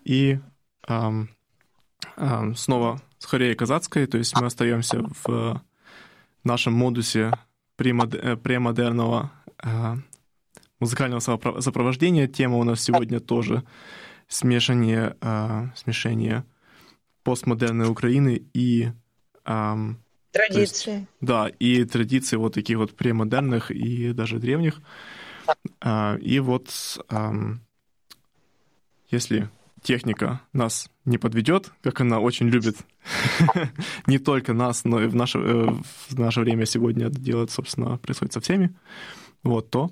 И эм, эм, снова с Хореей Казацкой, то есть мы остаемся в нашем модусе э, премодерного э, музыкального сопровождения. Тема у нас сегодня тоже смешание, э, смешение постмодерной Украины и... Э, традиции. Есть, да, и традиции вот таких вот премодерных и даже древних. Э, и вот э, если техника нас не подведет, как она очень любит не только нас, но и в наше, э, в наше время сегодня это делать, собственно, происходит со всеми, вот, то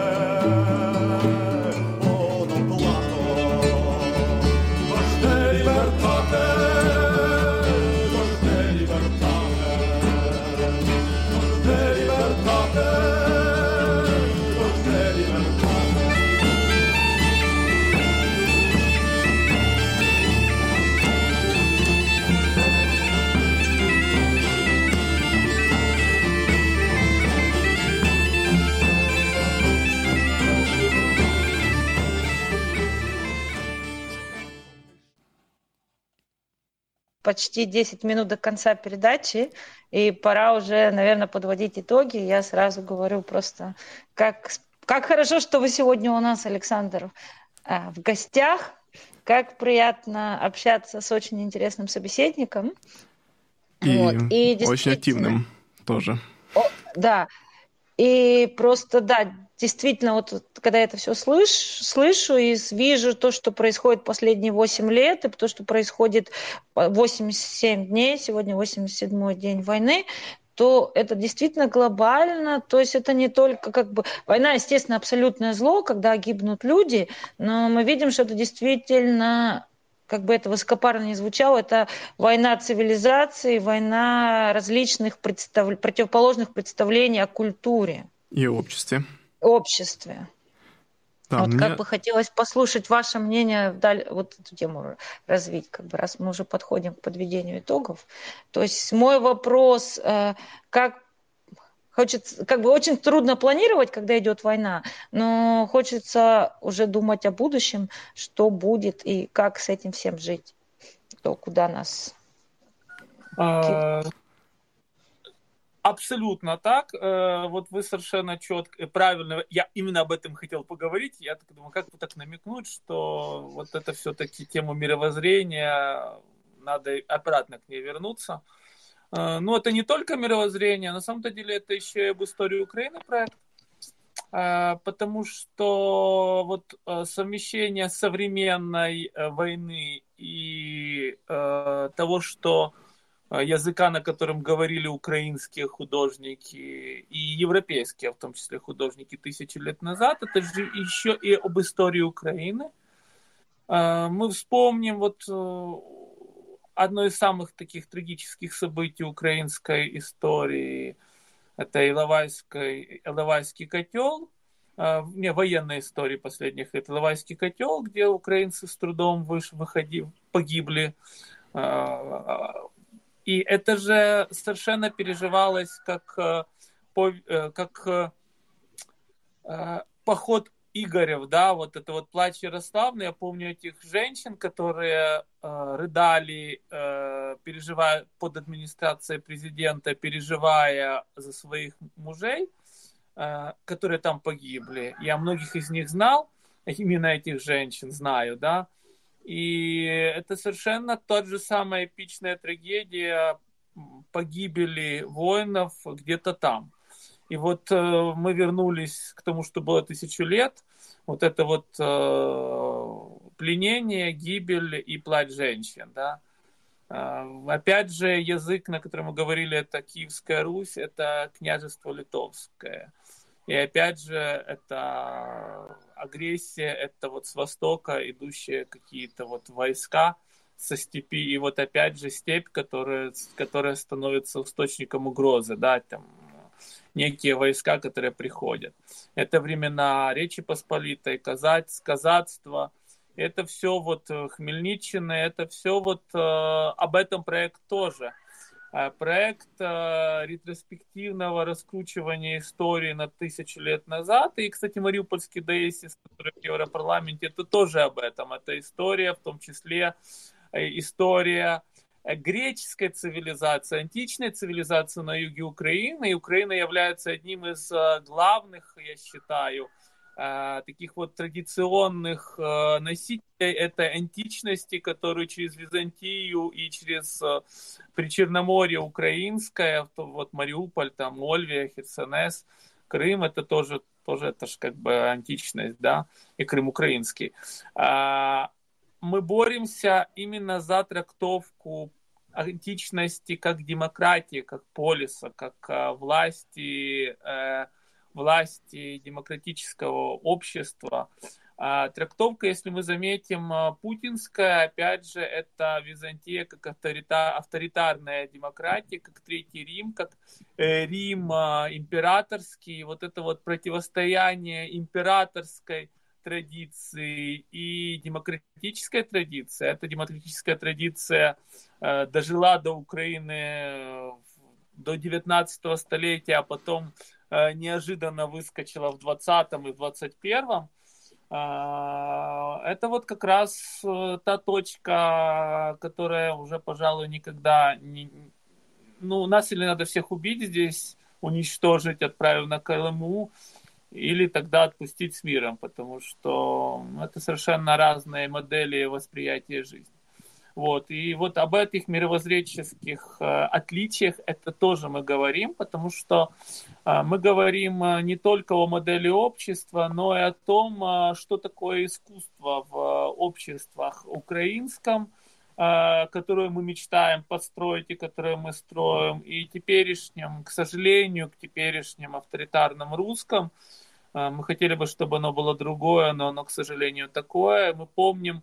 почти 10 минут до конца передачи, и пора уже, наверное, подводить итоги. Я сразу говорю просто, как, как хорошо, что вы сегодня у нас, Александр, а, в гостях. Как приятно общаться с очень интересным собеседником. И, вот. и очень активным тоже. О, да. И просто, да, действительно, вот когда я это все слышу, слышу и вижу то, что происходит последние 8 лет, и то, что происходит 87 дней, сегодня 87-й день войны, то это действительно глобально, то есть это не только как бы... Война, естественно, абсолютное зло, когда гибнут люди, но мы видим, что это действительно как бы это высокопарно не звучало, это война цивилизации, война различных представ... противоположных представлений о культуре. И обществе обществе. Да, вот мне... как бы хотелось послушать ваше мнение, вот эту тему развить, как бы раз мы уже подходим к подведению итогов. То есть мой вопрос, э, как хочется, как бы очень трудно планировать, когда идет война, но хочется уже думать о будущем, что будет и как с этим всем жить, то куда нас. А, Абсолютно так. Э, вот вы совершенно четко, правильно, я именно об этом хотел поговорить. Я так думаю, как бы так намекнуть, что вот это все-таки тема мировоззрения, надо обратно к ней вернуться. Э, но это не только мировоззрение, на самом-то деле это еще и об истории Украины проект. Э, потому что вот совмещение современной войны и того, что Э, языка, на котором говорили украинские художники и европейские, в том числе художники тысячи лет назад, это же еще и об истории Украины. Э, мы вспомним вот э, одно из самых таких трагических событий украинской истории, это Иловайский, Иловайский котел, не военной истории последних лет, Иловайский котел, где украинцы с трудом выш, погибли и это же совершенно переживалось как, э, э, как э, поход Игорев, да, вот это вот плач Ярославны, я помню этих женщин, которые рыдали, переживая под администрацией президента, переживая за своих мужей, которые там погибли. Я многих из них знал, именно этих женщин знаю, да, и это совершенно тот же самая эпичная трагедия погибели воинов где-то там. И вот э, мы вернулись к тому, что было тысячу лет. Вот это вот э, пленение, гибель и плач женщин. Да? Э, опять же, язык, на котором мы говорили, это Киевская Русь, это княжество Литовское. И опять же, это агрессия, это вот с востока идущие какие-то вот войска со степи, и вот опять же степь, которая, которая становится источником угрозы, да, там некие войска, которые приходят. Это времена Речи Посполитой, казать, казацтва, это все вот э, Хмельниччина, это все вот э, об этом проект тоже. Э, проект э, ретроспективного раскручивания истории на тысячу лет назад. И, кстати, Мариупольский ДСИС, который в Европарламенте, это тоже об этом. Это история, в том числе э, история греческой цивилизации, античной цивилизации на юге Украины. И Украина является одним из главных, я считаю, Э, таких вот традиционных э, носителей этой античности, которую через Византию и через э, Причерноморье украинское, вот Мариуполь, там Ольвия, Херсонес, Крым, это тоже, тоже это же как бы античность, да, и Крым украинский. А, мы боремся именно за трактовку античности как демократии, как полиса, как власти, власти демократического общества. А трактовка, если мы заметим, а, путинская, опять же, это Византия как авторита, авторитарная демократия, как Третий Рим, как э, Рим а, императорский, вот это вот противостояние императорской традиции и демократической традиции. Эта демократическая традиция э, дожила до Украины э, до 19 столетия, а потом неожиданно выскочила в 20 и в 21 А, это вот как раз э, та точка, которая уже, пожалуй, никогда не... Ну, нас или надо всех убить здесь, уничтожить, отправив на КЛМУ, или тогда отпустить с миром, потому что это совершенно разные модели восприятия жизни. Вот. И вот об этих мировоззренческих э, отличиях это тоже мы говорим, потому что э, мы говорим э, не только о модели общества, но и о том, что такое искусство в обществах украинском, которое мы мечтаем построить и которое мы строим, и теперешнем, к сожалению, к теперешнем авторитарном русском. Мы хотели бы, чтобы оно было другое, но оно, к сожалению, такое. Мы помним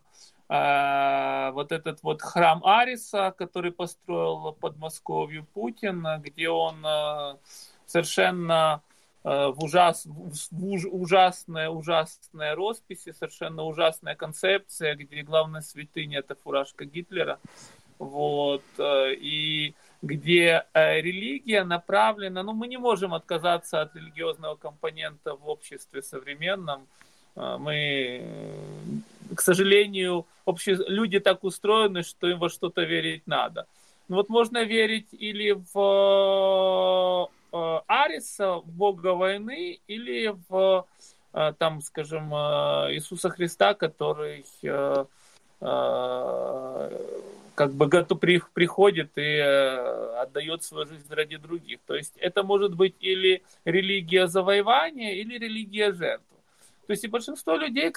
вот этот вот храм Ариса, который построил под Московью Путин, где он э, совершенно в, ужас, в уж, ужасная, ужасная росписи, совершенно ужасная концепция, где главная святыня это фуражка Гитлера. Вот, и где религия направлена, ну, мы не можем отказаться от религиозного компонента в обществе современном. Мы, к сожалению, обще... люди так устроены, что им во что-то верить надо. Ну, вот можно верить или в э, Ариса, бога войны, или в, там, скажем, Иисуса Христа, который как бы при, приходит и э, отдает свою жизнь ради других. То есть это может быть или религия завоевания, или религия жертвы. То есть и большинство людей,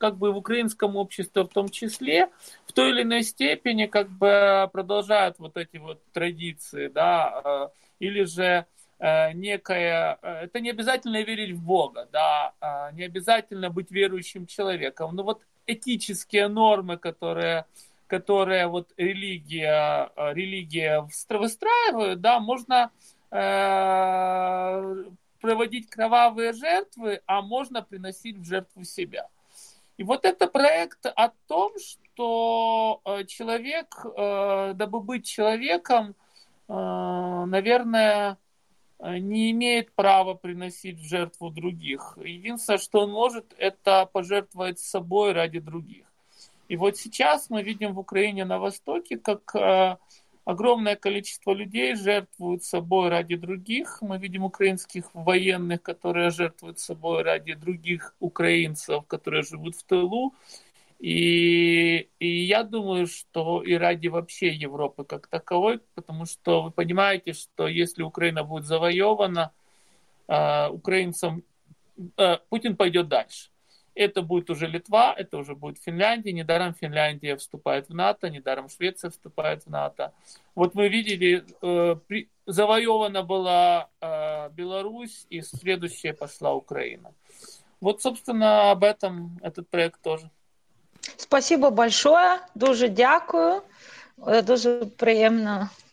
как бы в украинском обществе в том числе, в той или иной степени как бы продолжают вот эти вот традиции, да, э, или же э, некая, это не обязательно верить в Бога, да, не обязательно быть верующим человеком, но вот этические нормы, которые которая вот религия, э, религия выстраивает, да, можно э, проводить кровавые жертвы, а можно приносить в жертву себя. И вот это проект о том, что э, человек, э, дабы быть человеком, наверное, не имеет права приносить в жертву других. Единственное, что он может, это пожертвовать собой ради других. И вот сейчас мы видим в Украине на Востоке, как э, огромное количество людей жертвуют собой ради других. Мы видим украинских военных, которые жертвуют собой ради других украинцев, которые живут в тылу. И, и я думаю, что и ради вообще Европы как таковой, потому что вы понимаете, что если Украина будет завоевана, э, украинцам э, Путин пойдет дальше. Это будет уже Литва, это уже будет Финляндия. Недаром Финляндия вступает в НАТО, недаром Швеция вступает в НАТО. Вот мы видели, э, при, завоевана была э, Беларусь, и следующая пошла Украина. Вот, собственно, об этом этот проект тоже. Спасибо большое, дуже дякую. Дуже приємно Э,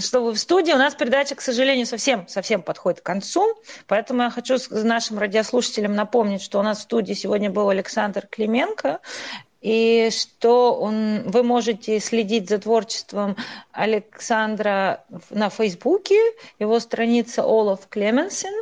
что вы в студии. У нас передача, к сожалению, совсем, совсем подходит к концу, поэтому я хочу нашим радиослушателям напомнить, что у нас в студии сегодня был Александр Клименко, и что он, вы можете следить за творчеством Александра на Фейсбуке, его страница Олаф Клеменсен,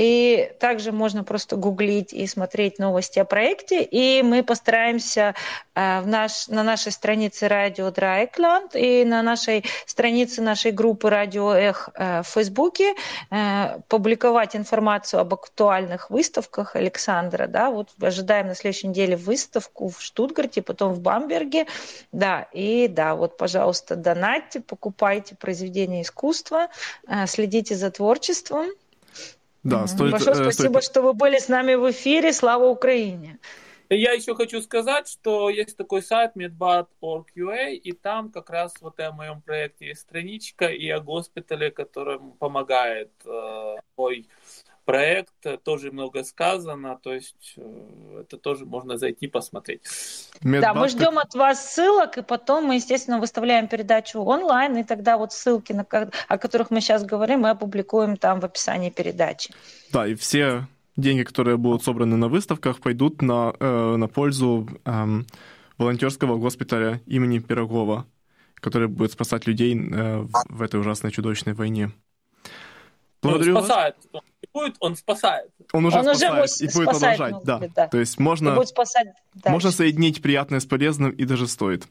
и также можно просто гуглить и смотреть новости о проекте. И мы постараемся э, в наш, на нашей странице Радио Драйкланд и на нашей странице нашей группы Радио Эх э, в Фейсбуке э, публиковать информацию об актуальных выставках Александра. Да, вот ожидаем на следующей неделе выставку в Штутгарте, потом в Бамберге. Да, и да, вот, пожалуйста, донатьте, покупайте произведения искусства, следите за творчеством. Да, стоит, Большое э, спасибо, стоит... что вы были с нами в эфире. Слава Украине! Я еще хочу сказать, что есть такой сайт medbat.org.ua, и там как раз вот о моем проекте есть страничка и о госпитале, которым помогает э, мой проект, тоже много сказано, то есть э, это тоже можно зайти посмотреть. Да, мы ждем от вас ссылок, и потом мы, естественно, выставляем передачу онлайн, и тогда вот ссылки, на, о которых мы сейчас говорим, мы опубликуем там в описании передачи. Да, и все деньги, которые будут собраны на выставках, пойдут на, э, на пользу э, волонтерского госпиталя имени Пирогова, который будет спасать людей э, в этой ужасной чудовищной войне. Благодарю он спасает. Он будет, он спасает. Он уже Он уже спасает может и будет спасать, продолжать. может Да. быть, да. То есть И можно, будет спасать дальше. можно соединить приятное с полезным и даже стоит.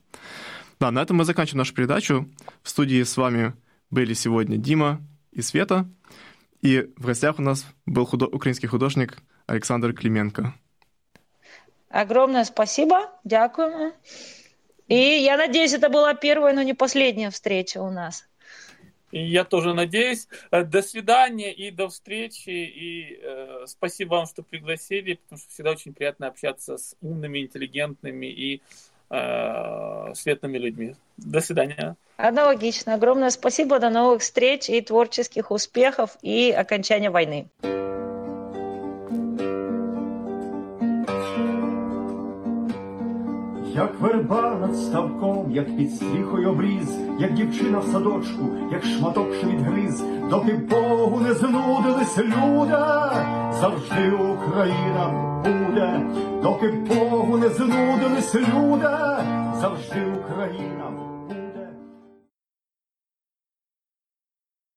Да, на этом мы заканчиваем нашу передачу. В студии с вами были сегодня Дима и Света. И в гостях у нас был худо- украинский художник Александр Клименко. Огромное спасибо, дякуємо. И я надеюсь, это была первая, но не последняя встреча у нас. Я тоже надеюсь. Э, До свидания и до встречи. И э, спасибо вам, что пригласили, потому что всегда очень приятно общаться с умными, интеллигентными и э, светлыми людьми. До свидания. Аналогично. Огромное спасибо, до новых встреч и творческих успехов и окончания войны. Як верба над ставком, як під стріхою обріз, як дівчина в садочку, як шматок, що відгриз, доки Богу не знудились люди, завжди Україна буде, доки Богу не знудились люди, завжди Україна буде.